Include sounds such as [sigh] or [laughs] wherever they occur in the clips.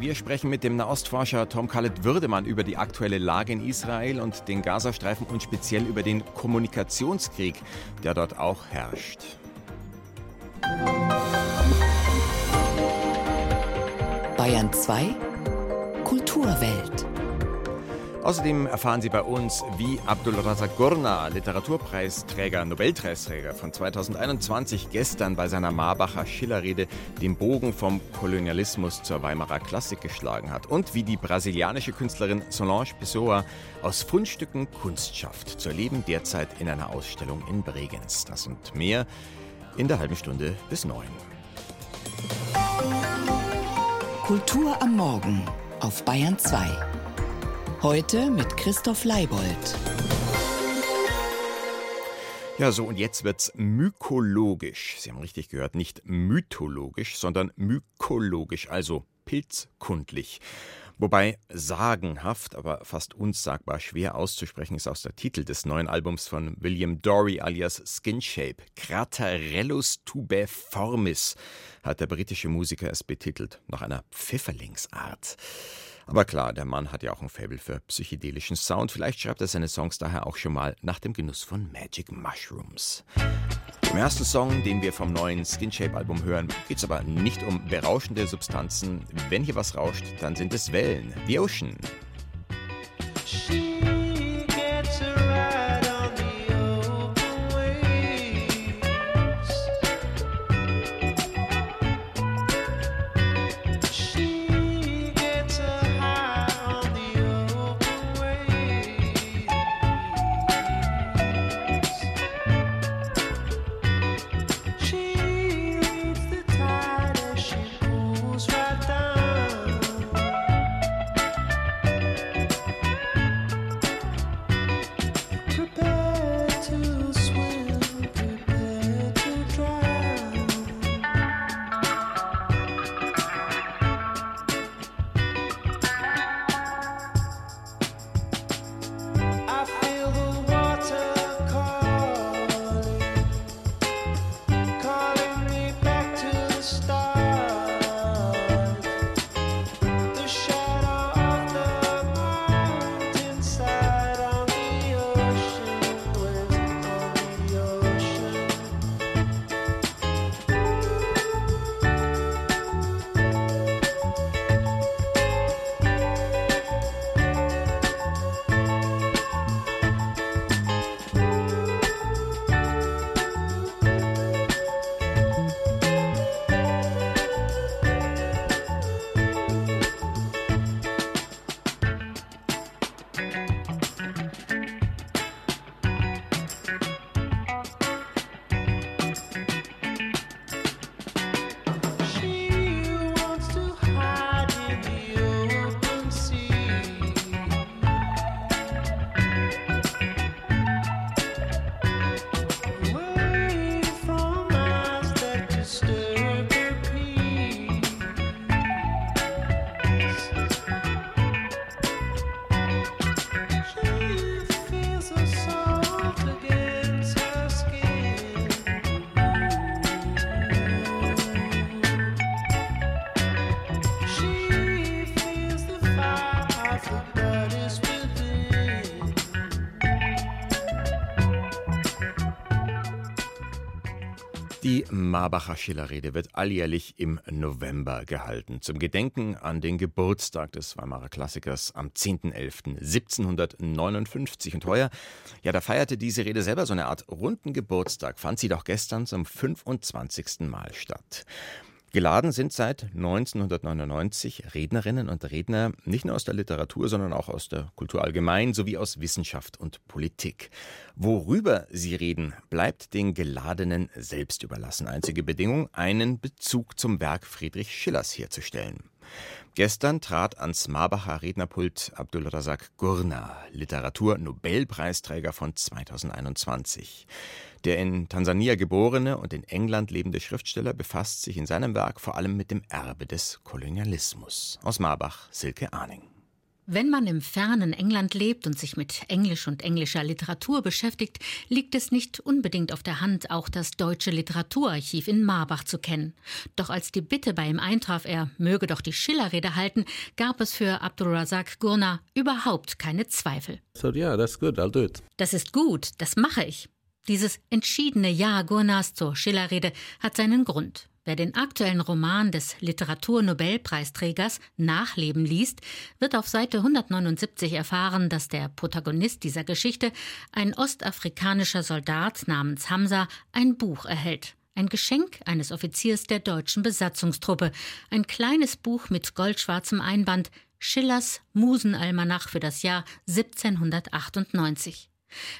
Wir sprechen mit dem Nahostforscher Tom Khaled Würdemann über die aktuelle Lage in Israel und den Gazastreifen und speziell über den Kommunikationskrieg, der dort auch herrscht. Bayern 2 Kulturwelt. Außerdem erfahren Sie bei uns, wie Abdul Razak Gurna, Literaturpreisträger, Nobelpreisträger von 2021, gestern bei seiner Marbacher Schillerrede den Bogen vom Kolonialismus zur Weimarer Klassik geschlagen hat und wie die brasilianische Künstlerin Solange Pessoa aus Fundstücken Kunst schafft, zu erleben derzeit in einer Ausstellung in Bregenz. Das und mehr in der halben Stunde bis neun. Kultur am Morgen auf Bayern 2. Heute mit Christoph Leibold. Ja, so und jetzt wird's mykologisch. Sie haben richtig gehört, nicht mythologisch, sondern mykologisch, also pilzkundlich. Wobei sagenhaft, aber fast unsagbar schwer auszusprechen ist aus der Titel des neuen Albums von William Dory alias Skinshape. Craterellus tubeformis hat der britische Musiker es betitelt, nach einer Pfifferlingsart. Aber klar, der Mann hat ja auch ein Faible für psychedelischen Sound. Vielleicht schreibt er seine Songs daher auch schon mal nach dem Genuss von Magic Mushrooms. Im ersten Song, den wir vom neuen Skinshape-Album hören, geht es aber nicht um berauschende Substanzen. Wenn hier was rauscht, dann sind es Wellen. The Ocean. Die Marbacher Schillerrede wird alljährlich im November gehalten, zum Gedenken an den Geburtstag des Weimarer Klassikers am 10.11.1759. Und heuer, ja, da feierte diese Rede selber so eine Art runden Geburtstag, fand sie doch gestern zum 25. Mal statt. Geladen sind seit 1999 Rednerinnen und Redner nicht nur aus der Literatur, sondern auch aus der Kultur allgemein sowie aus Wissenschaft und Politik. Worüber sie reden, bleibt den Geladenen selbst überlassen. Einzige Bedingung, einen Bezug zum Werk Friedrich Schillers herzustellen. Gestern trat ans Marbacher Rednerpult Abdul Razak Gurna, Literatur-Nobelpreisträger von 2021. Der in Tansania geborene und in England lebende Schriftsteller befasst sich in seinem Werk vor allem mit dem Erbe des Kolonialismus. Aus Marbach, Silke Arning. Wenn man im fernen England lebt und sich mit Englisch und englischer Literatur beschäftigt, liegt es nicht unbedingt auf der Hand, auch das deutsche Literaturarchiv in Marbach zu kennen. Doch als die Bitte bei ihm eintraf, er möge doch die Schillerrede halten, gab es für Abdulrazak Gurna überhaupt keine Zweifel. So yeah, that's good. I'll do it. Das ist gut, das mache ich. Dieses entschiedene Ja Gurnas zur Schillerrede hat seinen Grund. Wer den aktuellen Roman des Literaturnobelpreisträgers Nachleben liest, wird auf Seite 179 erfahren, dass der Protagonist dieser Geschichte, ein ostafrikanischer Soldat namens Hamza, ein Buch erhält. Ein Geschenk eines Offiziers der deutschen Besatzungstruppe. Ein kleines Buch mit goldschwarzem Einband, Schillers Musenalmanach für das Jahr 1798.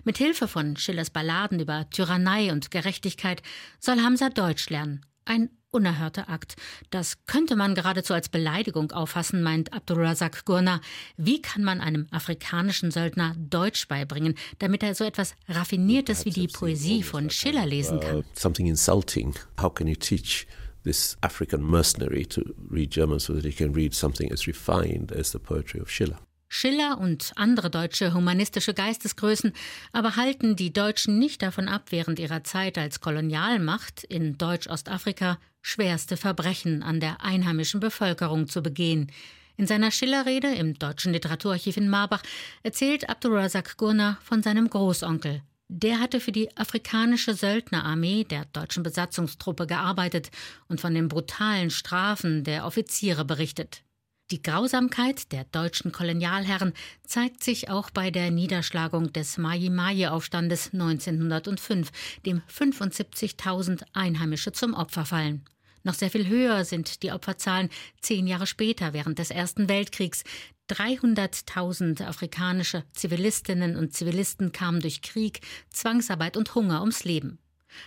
Mit Hilfe von Schillers Balladen über Tyrannei und Gerechtigkeit soll Hamza Deutsch lernen ein unerhörter Akt. Das könnte man geradezu als Beleidigung auffassen, meint Abdulrazak Gurna. Wie kann man einem afrikanischen Söldner Deutsch beibringen, damit er so etwas Raffiniertes wie die Poesie von Schiller lesen kann? Uh, something insulting. How can you teach this African mercenary to read German so that he can read something as refined as the poetry of Schiller? Schiller und andere deutsche humanistische Geistesgrößen aber halten die Deutschen nicht davon ab, während ihrer Zeit als Kolonialmacht in Deutsch-Ostafrika schwerste Verbrechen an der einheimischen Bevölkerung zu begehen. In seiner Schillerrede im Deutschen Literaturarchiv in Marbach erzählt Abdulrazak Gurna von seinem Großonkel. Der hatte für die afrikanische Söldnerarmee der deutschen Besatzungstruppe gearbeitet und von den brutalen Strafen der Offiziere berichtet. Die Grausamkeit der deutschen Kolonialherren zeigt sich auch bei der Niederschlagung des Mai-Mai-Aufstandes 1905, dem 75.000 Einheimische zum Opfer fallen. Noch sehr viel höher sind die Opferzahlen zehn Jahre später während des Ersten Weltkriegs. 300.000 afrikanische Zivilistinnen und Zivilisten kamen durch Krieg, Zwangsarbeit und Hunger ums Leben.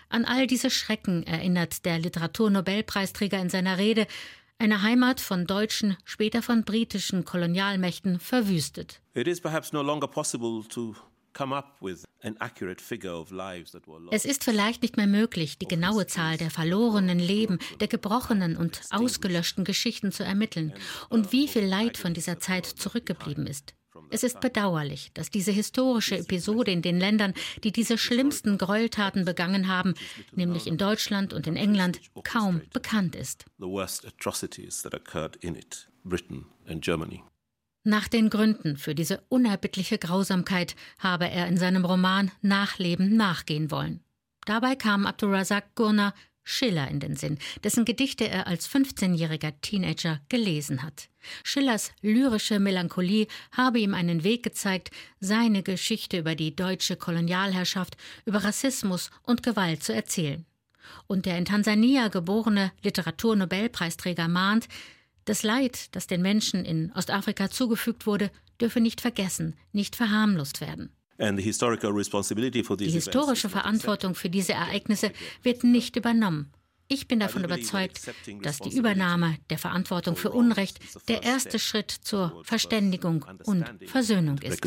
An all diese Schrecken erinnert der Literaturnobelpreisträger in seiner Rede, eine Heimat von deutschen, später von britischen Kolonialmächten verwüstet. Es ist vielleicht nicht mehr möglich, die genaue Zahl der verlorenen Leben, der gebrochenen und ausgelöschten Geschichten zu ermitteln und wie viel Leid von dieser Zeit zurückgeblieben ist. Es ist bedauerlich, dass diese historische Episode in den Ländern, die diese schlimmsten Gräueltaten begangen haben, nämlich in Deutschland und in England, kaum bekannt ist. Nach den Gründen für diese unerbittliche Grausamkeit habe er in seinem Roman Nachleben nachgehen wollen. Dabei kam Abdulrazak Gurna Schiller in den Sinn, dessen Gedichte er als 15-jähriger Teenager gelesen hat. Schillers lyrische Melancholie habe ihm einen Weg gezeigt, seine Geschichte über die deutsche Kolonialherrschaft, über Rassismus und Gewalt zu erzählen. Und der in Tansania geborene Literaturnobelpreisträger mahnt, das Leid, das den Menschen in Ostafrika zugefügt wurde, dürfe nicht vergessen, nicht verharmlost werden. Die historische Verantwortung für diese Ereignisse wird nicht übernommen. Ich bin davon überzeugt, dass die Übernahme der Verantwortung für Unrecht der erste Schritt zur Verständigung und Versöhnung ist.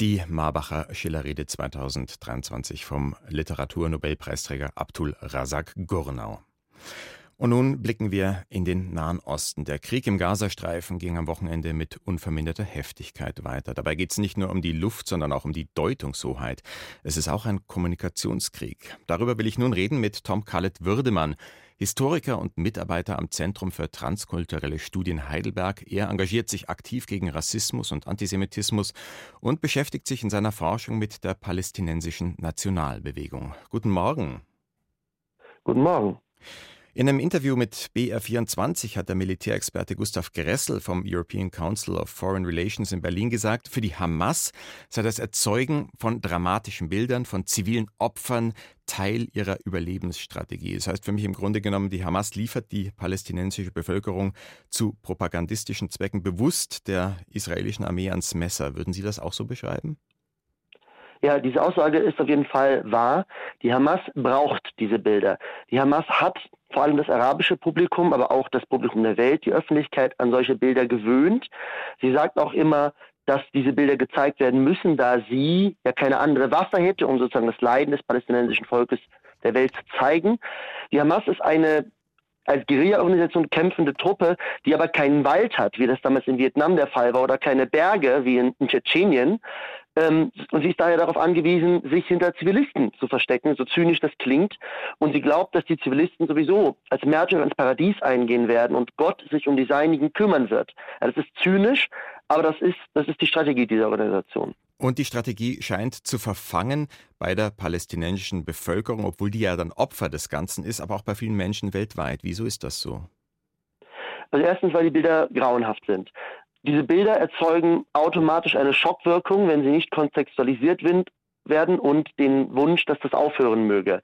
Die Marbacher Schillerrede 2023 vom Literaturnobelpreisträger Abdul Razak Gurnau. Und nun blicken wir in den Nahen Osten. Der Krieg im Gazastreifen ging am Wochenende mit unverminderter Heftigkeit weiter. Dabei geht es nicht nur um die Luft, sondern auch um die Deutungshoheit. Es ist auch ein Kommunikationskrieg. Darüber will ich nun reden mit Tom Khaled Würdemann, Historiker und Mitarbeiter am Zentrum für transkulturelle Studien Heidelberg. Er engagiert sich aktiv gegen Rassismus und Antisemitismus und beschäftigt sich in seiner Forschung mit der palästinensischen Nationalbewegung. Guten Morgen. Guten Morgen. In einem Interview mit BR24 hat der Militärexperte Gustav Gressel vom European Council of Foreign Relations in Berlin gesagt, für die Hamas sei das Erzeugen von dramatischen Bildern, von zivilen Opfern Teil ihrer Überlebensstrategie. Das heißt für mich im Grunde genommen, die Hamas liefert die palästinensische Bevölkerung zu propagandistischen Zwecken bewusst der israelischen Armee ans Messer. Würden Sie das auch so beschreiben? Ja, diese Aussage ist auf jeden Fall wahr. Die Hamas braucht diese Bilder. Die Hamas hat vor allem das arabische Publikum, aber auch das Publikum der Welt, die Öffentlichkeit an solche Bilder gewöhnt. Sie sagt auch immer, dass diese Bilder gezeigt werden müssen, da sie ja keine andere Waffe hätte, um sozusagen das Leiden des palästinensischen Volkes der Welt zu zeigen. Die Hamas ist eine als Guerilla-Organisation kämpfende Truppe, die aber keinen Wald hat, wie das damals in Vietnam der Fall war, oder keine Berge, wie in, in Tschetschenien. Ähm, und sie ist daher darauf angewiesen, sich hinter Zivilisten zu verstecken, so zynisch das klingt. Und sie glaubt, dass die Zivilisten sowieso als Märtyrer ins Paradies eingehen werden und Gott sich um die Seinigen kümmern wird. Ja, das ist zynisch, aber das ist, das ist die Strategie dieser Organisation. Und die Strategie scheint zu verfangen bei der palästinensischen Bevölkerung, obwohl die ja dann Opfer des Ganzen ist, aber auch bei vielen Menschen weltweit. Wieso ist das so? Also erstens, weil die Bilder grauenhaft sind. Diese Bilder erzeugen automatisch eine Schockwirkung, wenn sie nicht kontextualisiert werden und den Wunsch, dass das aufhören möge.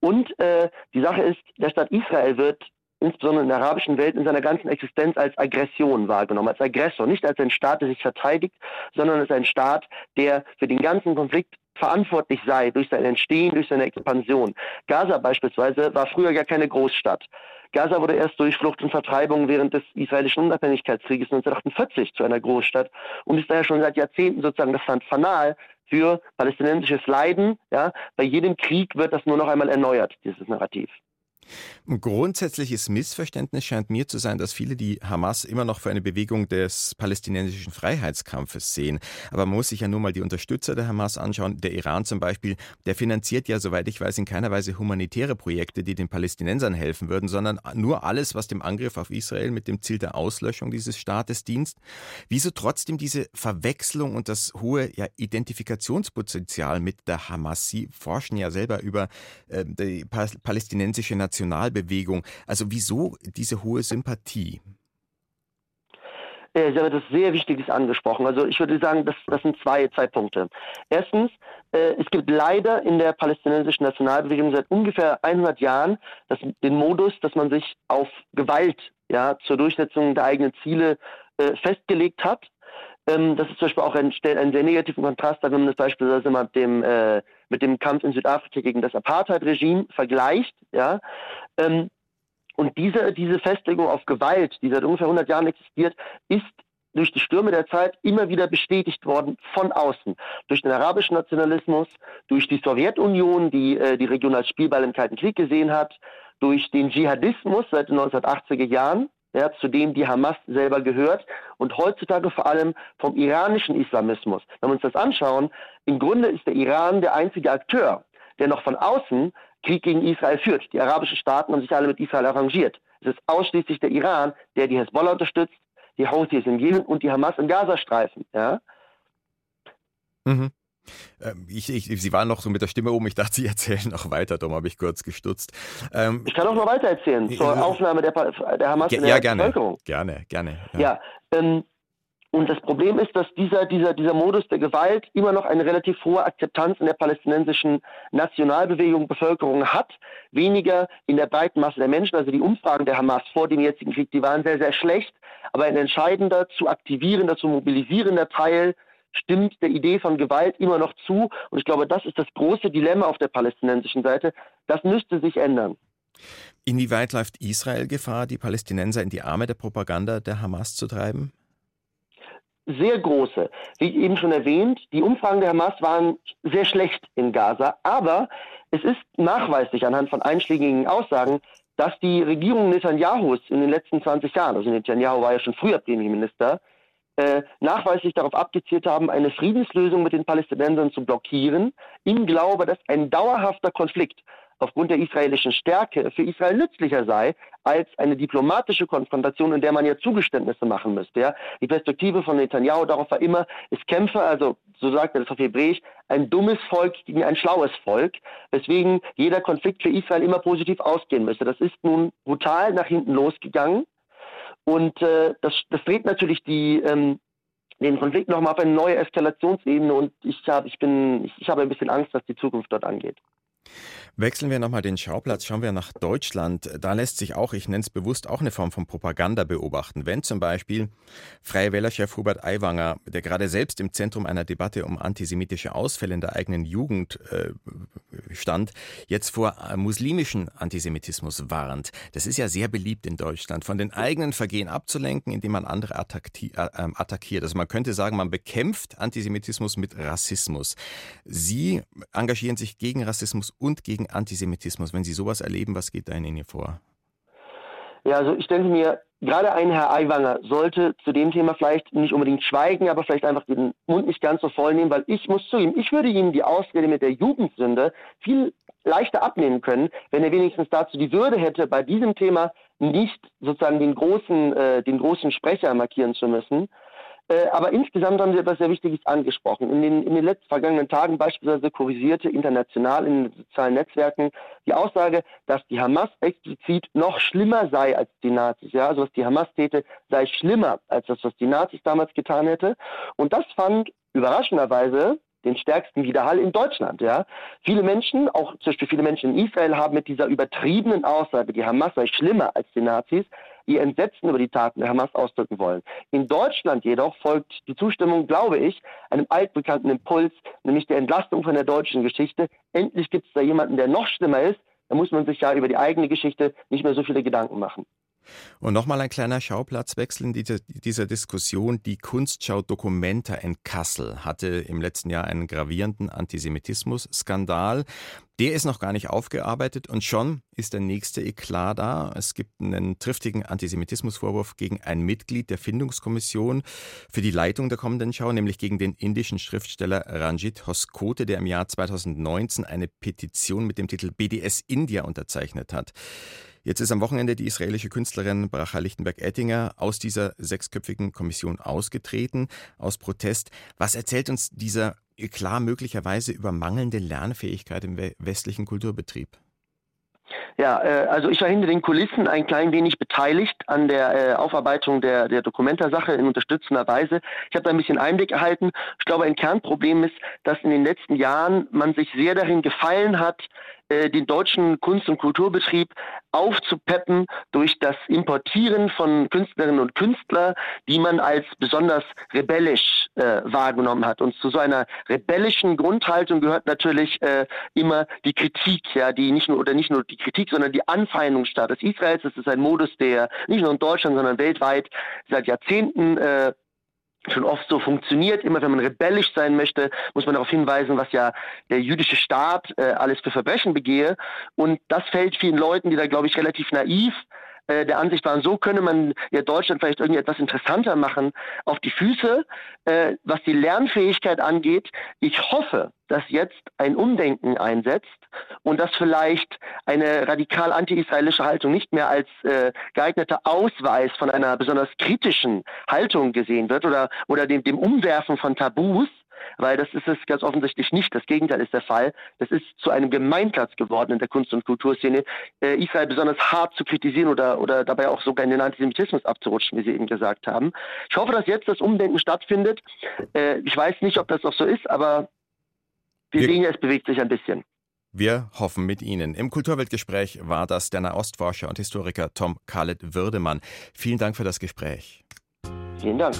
Und äh, die Sache ist, der Staat Israel wird insbesondere in der arabischen Welt in seiner ganzen Existenz als Aggression wahrgenommen, als Aggressor, nicht als ein Staat, der sich verteidigt, sondern als ein Staat, der für den ganzen Konflikt verantwortlich sei durch sein Entstehen, durch seine Expansion. Gaza beispielsweise war früher gar keine Großstadt. Gaza wurde erst durch Flucht und Vertreibung während des israelischen Unabhängigkeitskrieges 1948 zu einer Großstadt und ist daher schon seit Jahrzehnten sozusagen das Land Fanal für palästinensisches Leiden. Ja, bei jedem Krieg wird das nur noch einmal erneuert, dieses Narrativ. Ein grundsätzliches Missverständnis scheint mir zu sein, dass viele die Hamas immer noch für eine Bewegung des palästinensischen Freiheitskampfes sehen. Aber man muss sich ja nur mal die Unterstützer der Hamas anschauen. Der Iran zum Beispiel, der finanziert ja, soweit ich weiß, in keiner Weise humanitäre Projekte, die den Palästinensern helfen würden, sondern nur alles, was dem Angriff auf Israel mit dem Ziel der Auslöschung dieses Staates dient. Wieso trotzdem diese Verwechslung und das hohe ja, Identifikationspotenzial mit der Hamas? Sie forschen ja selber über äh, die palästinensische Nation Nationalbewegung. Also wieso diese hohe Sympathie? Sie haben etwas sehr Wichtiges angesprochen. Also ich würde sagen, das, das sind zwei, zwei Punkte. Erstens, äh, es gibt leider in der palästinensischen Nationalbewegung seit ungefähr 100 Jahren das, den Modus, dass man sich auf Gewalt ja, zur Durchsetzung der eigenen Ziele äh, festgelegt hat. Ähm, das ist zum Beispiel auch ein, einen sehr negativen Kontrast, wenn man das beispielsweise mit dem, äh, mit dem Kampf in Südafrika gegen das Apartheid-Regime vergleicht. Ja? Ähm, und diese, diese Festlegung auf Gewalt, die seit ungefähr 100 Jahren existiert, ist durch die Stürme der Zeit immer wieder bestätigt worden von außen. Durch den arabischen Nationalismus, durch die Sowjetunion, die äh, die Region als Spielball im Kalten Krieg gesehen hat, durch den Dschihadismus seit den 1980er Jahren, ja, zu dem die Hamas selber gehört und heutzutage vor allem vom iranischen Islamismus. Wenn wir uns das anschauen, im Grunde ist der Iran der einzige Akteur, der noch von außen Krieg gegen Israel führt. Die arabischen Staaten haben sich alle mit Israel arrangiert. Es ist ausschließlich der Iran, der die Hezbollah unterstützt, die Houthis im Jemen und die Hamas im Gazastreifen. Ja? Mhm. Ähm, ich, ich, Sie waren noch so mit der Stimme oben. Ich dachte, Sie [laughs] erzählen noch weiter. Darum habe ich kurz gestutzt. Ähm, ich kann auch noch weiter erzählen zur äh, Aufnahme der, der Hamas in der ja, gerne, Bevölkerung. Gerne, gerne. Ja, ja ähm, und das Problem ist, dass dieser, dieser, dieser Modus der Gewalt immer noch eine relativ hohe Akzeptanz in der palästinensischen Nationalbewegung, Bevölkerung hat. Weniger in der breiten Masse der Menschen. Also die Umfragen der Hamas vor dem jetzigen Krieg, die waren sehr, sehr schlecht. Aber ein entscheidender, zu aktivierender, zu mobilisierender Teil stimmt der Idee von Gewalt immer noch zu. Und ich glaube, das ist das große Dilemma auf der palästinensischen Seite. Das müsste sich ändern. Inwieweit läuft Israel Gefahr, die Palästinenser in die Arme der Propaganda der Hamas zu treiben? Sehr große. Wie eben schon erwähnt, die Umfragen der Hamas waren sehr schlecht in Gaza, aber es ist nachweislich anhand von einschlägigen Aussagen, dass die Regierung Netanyahus in den letzten 20 Jahren, also Netanyahu war ja schon früher Premierminister, äh, nachweislich darauf abgezielt haben, eine Friedenslösung mit den Palästinensern zu blockieren, im Glaube, dass ein dauerhafter Konflikt aufgrund der israelischen Stärke für Israel nützlicher sei als eine diplomatische Konfrontation, in der man ja Zugeständnisse machen müsste. Ja? Die Perspektive von Netanyahu darauf war immer, es kämpfe, also so sagt er das auf Hebräisch, ein dummes Volk gegen ein schlaues Volk, weswegen jeder Konflikt für Israel immer positiv ausgehen müsste. Das ist nun brutal nach hinten losgegangen. Und äh, das, das dreht natürlich die, ähm, den Konflikt nochmal auf eine neue Eskalationsebene und ich, hab, ich, bin, ich, ich habe ein bisschen Angst, was die Zukunft dort angeht. Wechseln wir nochmal den Schauplatz, schauen wir nach Deutschland. Da lässt sich auch, ich nenne es bewusst, auch eine Form von Propaganda beobachten. Wenn zum Beispiel Freie Wählerchef Hubert Aiwanger, der gerade selbst im Zentrum einer Debatte um antisemitische Ausfälle in der eigenen Jugend äh, stand, jetzt vor muslimischen Antisemitismus warnt. Das ist ja sehr beliebt in Deutschland, von den eigenen Vergehen abzulenken, indem man andere äh, ähm, attackiert. Also man könnte sagen, man bekämpft Antisemitismus mit Rassismus. Sie engagieren sich gegen Rassismus und gegen Antisemitismus. Wenn Sie sowas erleben, was geht da in Ihnen vor? Ja, also ich denke mir, gerade ein Herr Aiwanger sollte zu dem Thema vielleicht nicht unbedingt schweigen, aber vielleicht einfach den Mund nicht ganz so voll nehmen, weil ich muss zu ihm, ich würde ihm die Ausrede mit der Jugendsünde viel leichter abnehmen können, wenn er wenigstens dazu die Würde hätte, bei diesem Thema nicht sozusagen den großen, äh, den großen Sprecher markieren zu müssen, äh, aber insgesamt haben Sie etwas sehr Wichtiges angesprochen. In den, in den letzten vergangenen Tagen beispielsweise kursierte international in den sozialen Netzwerken die Aussage, dass die Hamas explizit noch schlimmer sei als die Nazis. Ja, also was die Hamas täte, sei schlimmer als das, was die Nazis damals getan hätte. Und das fand überraschenderweise den stärksten Widerhall in Deutschland. Ja. Viele Menschen, auch zum Beispiel viele Menschen in Israel, haben mit dieser übertriebenen Aussage, die Hamas sei schlimmer als die Nazis, ihr Entsetzen über die Taten der Hamas ausdrücken wollen. In Deutschland jedoch folgt die Zustimmung, glaube ich, einem altbekannten Impuls, nämlich der Entlastung von der deutschen Geschichte. Endlich gibt es da jemanden, der noch schlimmer ist. Da muss man sich ja über die eigene Geschichte nicht mehr so viele Gedanken machen. Und nochmal ein kleiner Schauplatzwechsel in dieser, Diskussion. Die Kunstschau Documenta in Kassel hatte im letzten Jahr einen gravierenden Antisemitismus-Skandal. Der ist noch gar nicht aufgearbeitet und schon ist der nächste Eklat da. Es gibt einen triftigen Antisemitismusvorwurf gegen ein Mitglied der Findungskommission für die Leitung der kommenden Schau, nämlich gegen den indischen Schriftsteller Ranjit Hoskote, der im Jahr 2019 eine Petition mit dem Titel BDS India unterzeichnet hat. Jetzt ist am Wochenende die israelische Künstlerin Bracha Lichtenberg-Ettinger aus dieser sechsköpfigen Kommission ausgetreten, aus Protest. Was erzählt uns dieser klar möglicherweise über mangelnde Lernfähigkeit im westlichen Kulturbetrieb? Ja, äh, also ich war hinter den Kulissen ein klein wenig beteiligt an der äh, Aufarbeitung der, der Dokumentasache in unterstützender Weise. Ich habe da ein bisschen Einblick erhalten. Ich glaube, ein Kernproblem ist, dass in den letzten Jahren man sich sehr darin gefallen hat, äh, den deutschen Kunst- und Kulturbetrieb aufzupeppen durch das Importieren von Künstlerinnen und Künstlern, die man als besonders rebellisch äh, wahrgenommen hat. Und zu so einer rebellischen Grundhaltung gehört natürlich äh, immer die Kritik, ja, die nicht nur oder nicht nur die Kritik, sondern die Anfeindung Staates Israels. Das ist ein Modus, der nicht nur in Deutschland, sondern weltweit seit Jahrzehnten äh, schon oft so funktioniert. Immer wenn man rebellisch sein möchte, muss man darauf hinweisen, was ja der jüdische Staat äh, alles für Verbrechen begehe. Und das fällt vielen Leuten, die da, glaube ich, relativ naiv äh, der Ansicht waren, so könne man ja Deutschland vielleicht irgendwie etwas interessanter machen, auf die Füße, äh, was die Lernfähigkeit angeht. Ich hoffe, dass jetzt ein Umdenken einsetzt und dass vielleicht eine radikal anti-israelische Haltung nicht mehr als äh, geeigneter Ausweis von einer besonders kritischen Haltung gesehen wird oder, oder dem, dem Umwerfen von Tabus, weil das ist es ganz offensichtlich nicht. Das Gegenteil ist der Fall. Das ist zu einem Gemeinplatz geworden in der Kunst- und Kulturszene, äh, Israel besonders hart zu kritisieren oder, oder dabei auch sogar in den Antisemitismus abzurutschen, wie Sie eben gesagt haben. Ich hoffe, dass jetzt das Umdenken stattfindet. Äh, ich weiß nicht, ob das auch so ist, aber wir, wir sehen ja, es bewegt sich ein bisschen. Wir hoffen mit Ihnen. Im Kulturweltgespräch war das der Nahostforscher und Historiker Tom Khaled Würdemann. Vielen Dank für das Gespräch. Vielen Dank.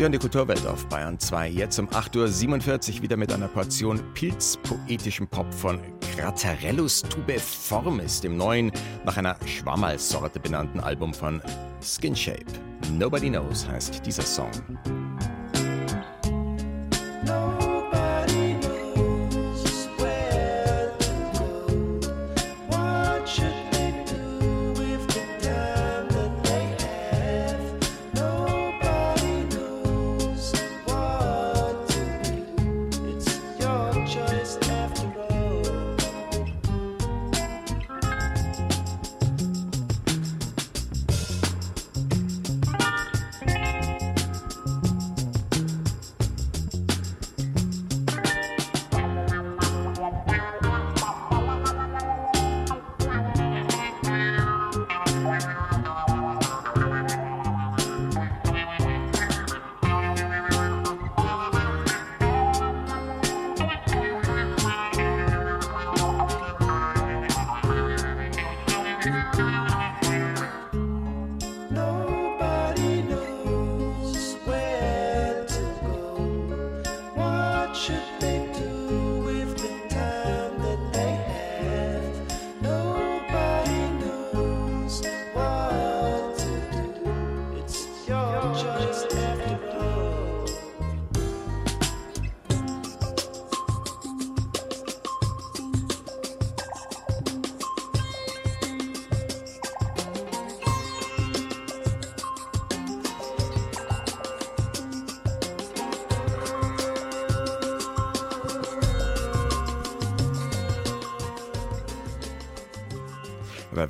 Sie hören die Kulturwelt auf Bayern 2. Jetzt um 8.47 Uhr wieder mit einer Portion pilzpoetischem Pop von Craterellus tubeformis, dem neuen, nach einer Schwammerlsorte benannten Album von Skinshape. Nobody Knows heißt dieser Song.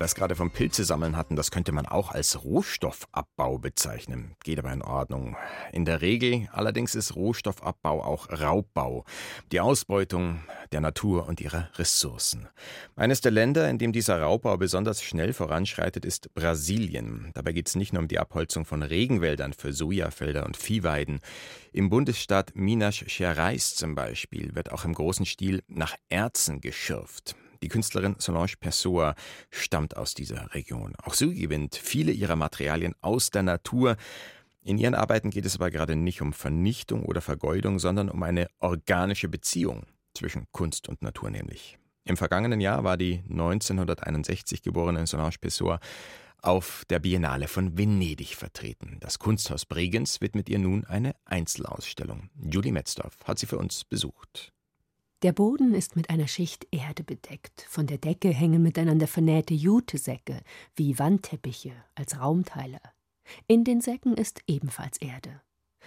Weil wir es gerade vom Pilze sammeln hatten, das könnte man auch als Rohstoffabbau bezeichnen. Geht aber in Ordnung. In der Regel allerdings ist Rohstoffabbau auch Raubbau. Die Ausbeutung der Natur und ihrer Ressourcen. Eines der Länder, in dem dieser Raubbau besonders schnell voranschreitet, ist Brasilien. Dabei geht es nicht nur um die Abholzung von Regenwäldern für Sojafelder und Viehweiden. Im Bundesstaat Minas Gerais zum Beispiel wird auch im großen Stil nach Erzen geschürft. Die Künstlerin Solange Pessoa stammt aus dieser Region. Auch sie gewinnt viele ihrer Materialien aus der Natur. In ihren Arbeiten geht es aber gerade nicht um Vernichtung oder Vergeudung, sondern um eine organische Beziehung zwischen Kunst und Natur nämlich. Im vergangenen Jahr war die 1961 geborene Solange Pessoa auf der Biennale von Venedig vertreten. Das Kunsthaus Bregenz widmet ihr nun eine Einzelausstellung. Julie Metzdorf hat sie für uns besucht. Der Boden ist mit einer Schicht Erde bedeckt. Von der Decke hängen miteinander vernähte Jutesäcke wie Wandteppiche als Raumteiler. In den Säcken ist ebenfalls Erde.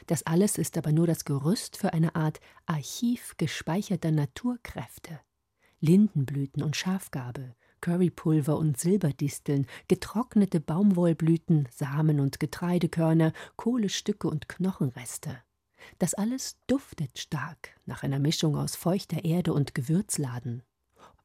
Das alles ist aber nur das Gerüst für eine Art Archiv gespeicherter Naturkräfte. Lindenblüten und Schafgarbe, Currypulver und Silberdisteln, getrocknete Baumwollblüten, Samen und Getreidekörner, Kohlestücke und Knochenreste. Das alles duftet stark nach einer Mischung aus feuchter Erde und Gewürzladen.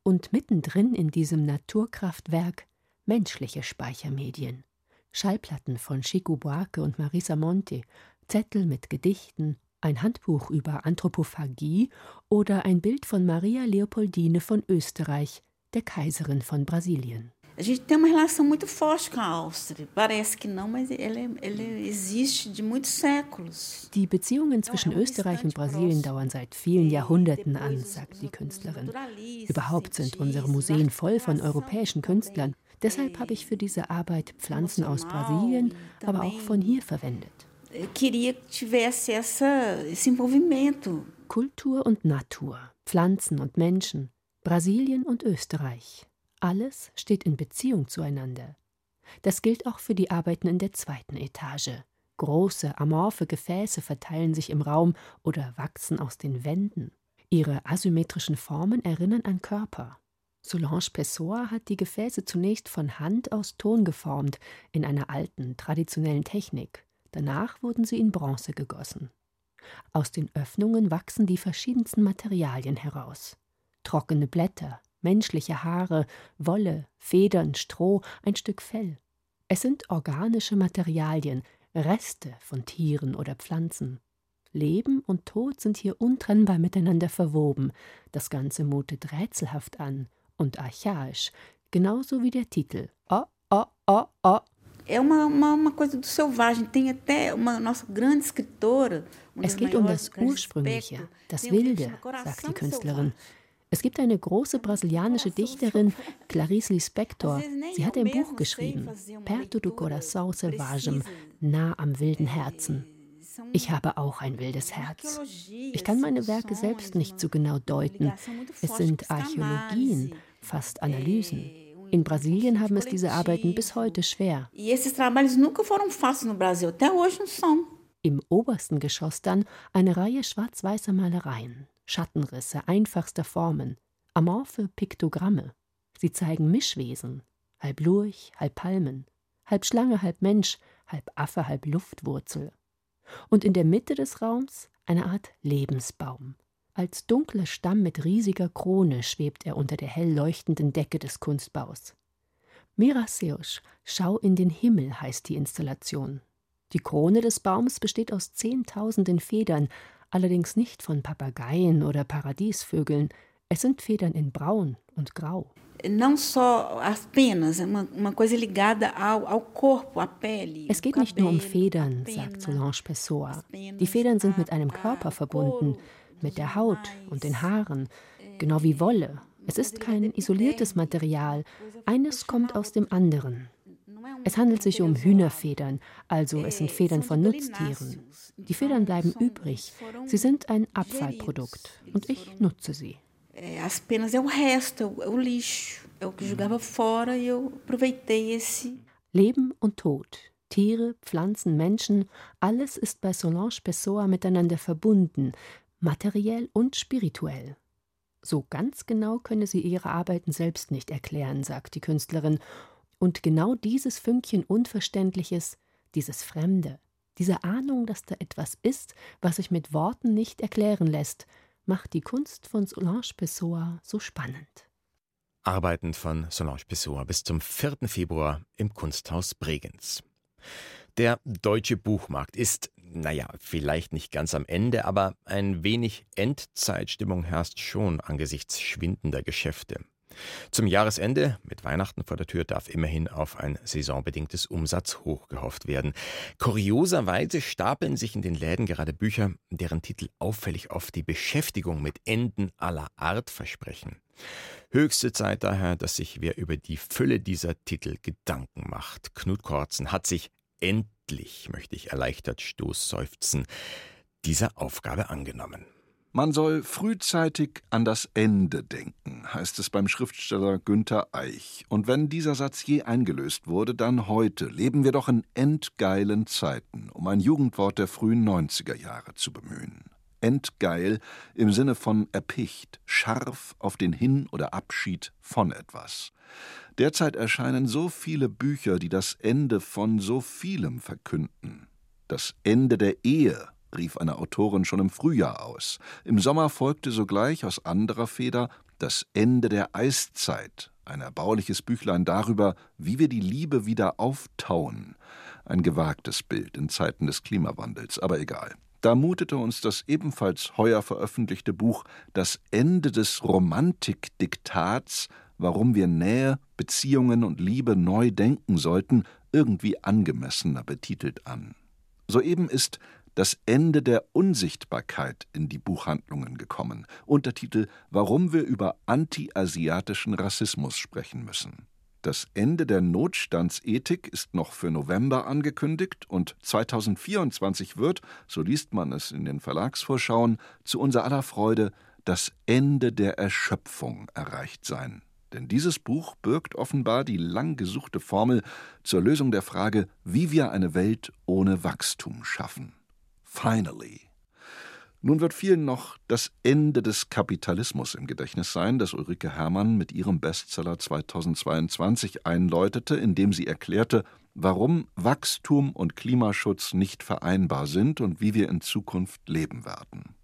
Und mittendrin in diesem Naturkraftwerk menschliche Speichermedien. Schallplatten von Chico Buarque und Marisa Monti, Zettel mit Gedichten, ein Handbuch über Anthropophagie oder ein Bild von Maria Leopoldine von Österreich, der Kaiserin von Brasilien. A gente tem uma relação muito forte com a Áustria. Parece que não, mas ele, ele existe de muitos séculos. Die Beziehungen zwischen Österreich und Brasilien dauern seit vielen Jahrhunderten an, sagt die Künstlerin. Überhaupt sind unsere Museen voll von europäischen Künstlern. Deshalb habe ich für diese Arbeit Pflanzen aus Brasilien, aber auch von hier verwendet. Kultur und Natur, Pflanzen und Menschen, Brasilien und Österreich. Alles steht in Beziehung zueinander. Das gilt auch für die Arbeiten in der zweiten Etage. Große, amorphe Gefäße verteilen sich im Raum oder wachsen aus den Wänden. Ihre asymmetrischen Formen erinnern an Körper. Solange Pessoa hat die Gefäße zunächst von Hand aus Ton geformt, in einer alten, traditionellen Technik. Danach wurden sie in Bronze gegossen. Aus den Öffnungen wachsen die verschiedensten Materialien heraus. Trockene Blätter, menschliche Haare, Wolle, Federn, Stroh, ein Stück Fell. Es sind organische Materialien, Reste von Tieren oder Pflanzen. Leben und Tod sind hier untrennbar miteinander verwoben. Das Ganze mutet rätselhaft an und archaisch, genauso wie der Titel. Oh, oh, oh, oh. Es geht um das Ursprüngliche, das Wilde, sagt die Künstlerin. Es gibt eine große brasilianische Dichterin, Clarice Lispector. Sie hat ein Buch geschrieben, Perto do Coração Selvagem, nah am wilden Herzen. Ich habe auch ein wildes Herz. Ich kann meine Werke selbst nicht so genau deuten. Es sind Archäologien, fast Analysen. In Brasilien haben es diese Arbeiten bis heute schwer. Im obersten Geschoss dann eine Reihe schwarz-weißer Malereien. Schattenrisse einfachster Formen, amorphe Piktogramme. Sie zeigen Mischwesen, halb Lurch, halb Palmen, halb Schlange, halb Mensch, halb Affe, halb Luftwurzel. Und in der Mitte des Raums eine Art Lebensbaum. Als dunkler Stamm mit riesiger Krone schwebt er unter der hell leuchtenden Decke des Kunstbaus. Miraseus, Schau in den Himmel heißt die Installation. Die Krone des Baums besteht aus zehntausenden Federn, allerdings nicht von Papageien oder Paradiesvögeln, es sind Federn in Braun und Grau. Es geht nicht nur um Federn, sagt Solange Pessoa. Die Federn sind mit einem Körper verbunden, mit der Haut und den Haaren, genau wie Wolle. Es ist kein isoliertes Material, eines kommt aus dem anderen. Es handelt sich um Hühnerfedern, also es sind Federn von Nutztieren. Die Federn bleiben übrig. Sie sind ein Abfallprodukt und ich nutze sie. E. Leben und Tod, Tiere, Pflanzen, Menschen, alles ist bei Solange Pessoa miteinander verbunden, materiell und spirituell. So ganz genau könne sie ihre Arbeiten selbst nicht erklären, sagt die Künstlerin, Und genau dieses Fünkchen Unverständliches, dieses Fremde, diese Ahnung, dass da etwas ist, was sich mit Worten nicht erklären lässt, macht die Kunst von Solange Pessoa so spannend. Arbeiten von Solange Pessoa bis zum 4. Februar im Kunsthaus Bregenz. Der deutsche Buchmarkt ist, naja, vielleicht nicht ganz am Ende, aber ein wenig Endzeitstimmung herrscht schon angesichts schwindender Geschäfte. Zum Jahresende, mit Weihnachten vor der Tür, darf immerhin auf ein saisonbedingtes Umsatzhoch gehofft werden. Kurioserweise stapeln sich in den Läden gerade Bücher, deren Titel auffällig oft die Beschäftigung mit Enden aller Art versprechen. Höchste Zeit daher, dass sich wer über die Fülle dieser Titel Gedanken macht. Knut Korzen hat sich endlich, möchte ich erleichtert stoßseufzen, dieser Aufgabe angenommen. Man soll frühzeitig an das Ende denken, heißt es beim Schriftsteller Günther Eich. Und wenn dieser Satz je eingelöst wurde, dann heute leben wir doch in endgeilen Zeiten, um ein Jugendwort der frühen 90er Jahre zu bemühen. Endgeil im Sinne von erpicht, scharf auf den Hin- oder Abschied von etwas. Derzeit erscheinen so viele Bücher, die das Ende von so vielem verkünden. Das Ende der Ehe rief eine Autorin schon im Frühjahr aus. Im Sommer folgte sogleich aus anderer Feder das Ende der Eiszeit, ein erbauliches Büchlein darüber, wie wir die Liebe wieder auftauen. Ein gewagtes Bild in Zeiten des Klimawandels, aber egal. Da mutete uns das ebenfalls heuer veröffentlichte Buch Das Ende des Romantikdiktats, warum wir Nähe, Beziehungen und Liebe neu denken sollten, irgendwie angemessener betitelt an. Soeben ist das Ende der Unsichtbarkeit in die Buchhandlungen gekommen. Untertitel Warum wir über anti-asiatischen Rassismus sprechen müssen. Das Ende der Notstandsethik ist noch für November angekündigt und 2024 wird, so liest man es in den Verlagsvorschauen, zu unser aller Freude das Ende der Erschöpfung erreicht sein. Denn dieses Buch birgt offenbar die lang gesuchte Formel zur Lösung der Frage, wie wir eine Welt ohne Wachstum schaffen. Finally. Nun wird vielen noch das Ende des Kapitalismus im Gedächtnis sein, das Ulrike Herrmann mit ihrem Bestseller 2022 einläutete, indem sie erklärte, warum Wachstum und Klimaschutz nicht vereinbar sind und wie wir in Zukunft leben werden.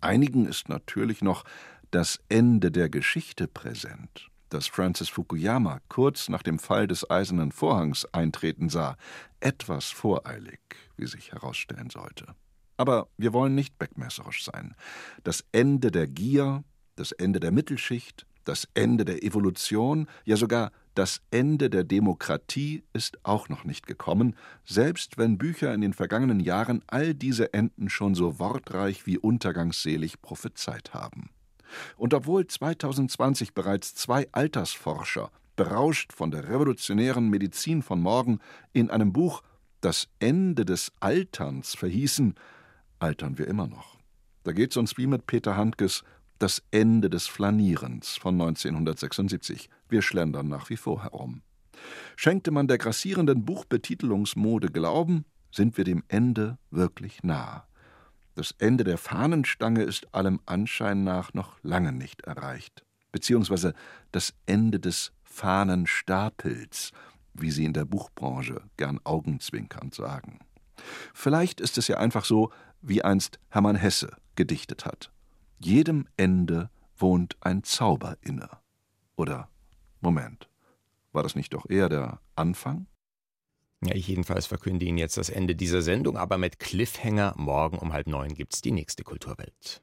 Einigen ist natürlich noch das Ende der Geschichte präsent, das Francis Fukuyama kurz nach dem Fall des Eisernen Vorhangs eintreten sah, etwas voreilig, wie sich herausstellen sollte. Aber wir wollen nicht beckmesserisch sein. Das Ende der Gier, das Ende der Mittelschicht, das Ende der Evolution, ja sogar das Ende der Demokratie ist auch noch nicht gekommen, selbst wenn Bücher in den vergangenen Jahren all diese Enden schon so wortreich wie untergangsselig prophezeit haben. Und obwohl 2020 bereits zwei Altersforscher, berauscht von der revolutionären Medizin von morgen, in einem Buch Das Ende des Alterns verhießen, altern wir immer noch. Da geht's uns wie mit Peter Handkes Das Ende des Flanierens von 1976. Wir schlendern nach wie vor herum. Schenkte man der grassierenden Buchbetitelungsmode Glauben, sind wir dem Ende wirklich nah. Das Ende der Fahnenstange ist allem Anschein nach noch lange nicht erreicht, beziehungsweise das Ende des Fahnenstapels, wie sie in der Buchbranche gern augenzwinkernd sagen. Vielleicht ist es ja einfach so, wie einst Hermann Hesse gedichtet hat. Jedem Ende wohnt ein Zauber inne. Oder, Moment, war das nicht doch eher der Anfang? Ja, ich jedenfalls verkünde Ihnen jetzt das Ende dieser Sendung, aber mit Cliffhanger. Morgen um halb neun gibt's die nächste Kulturwelt.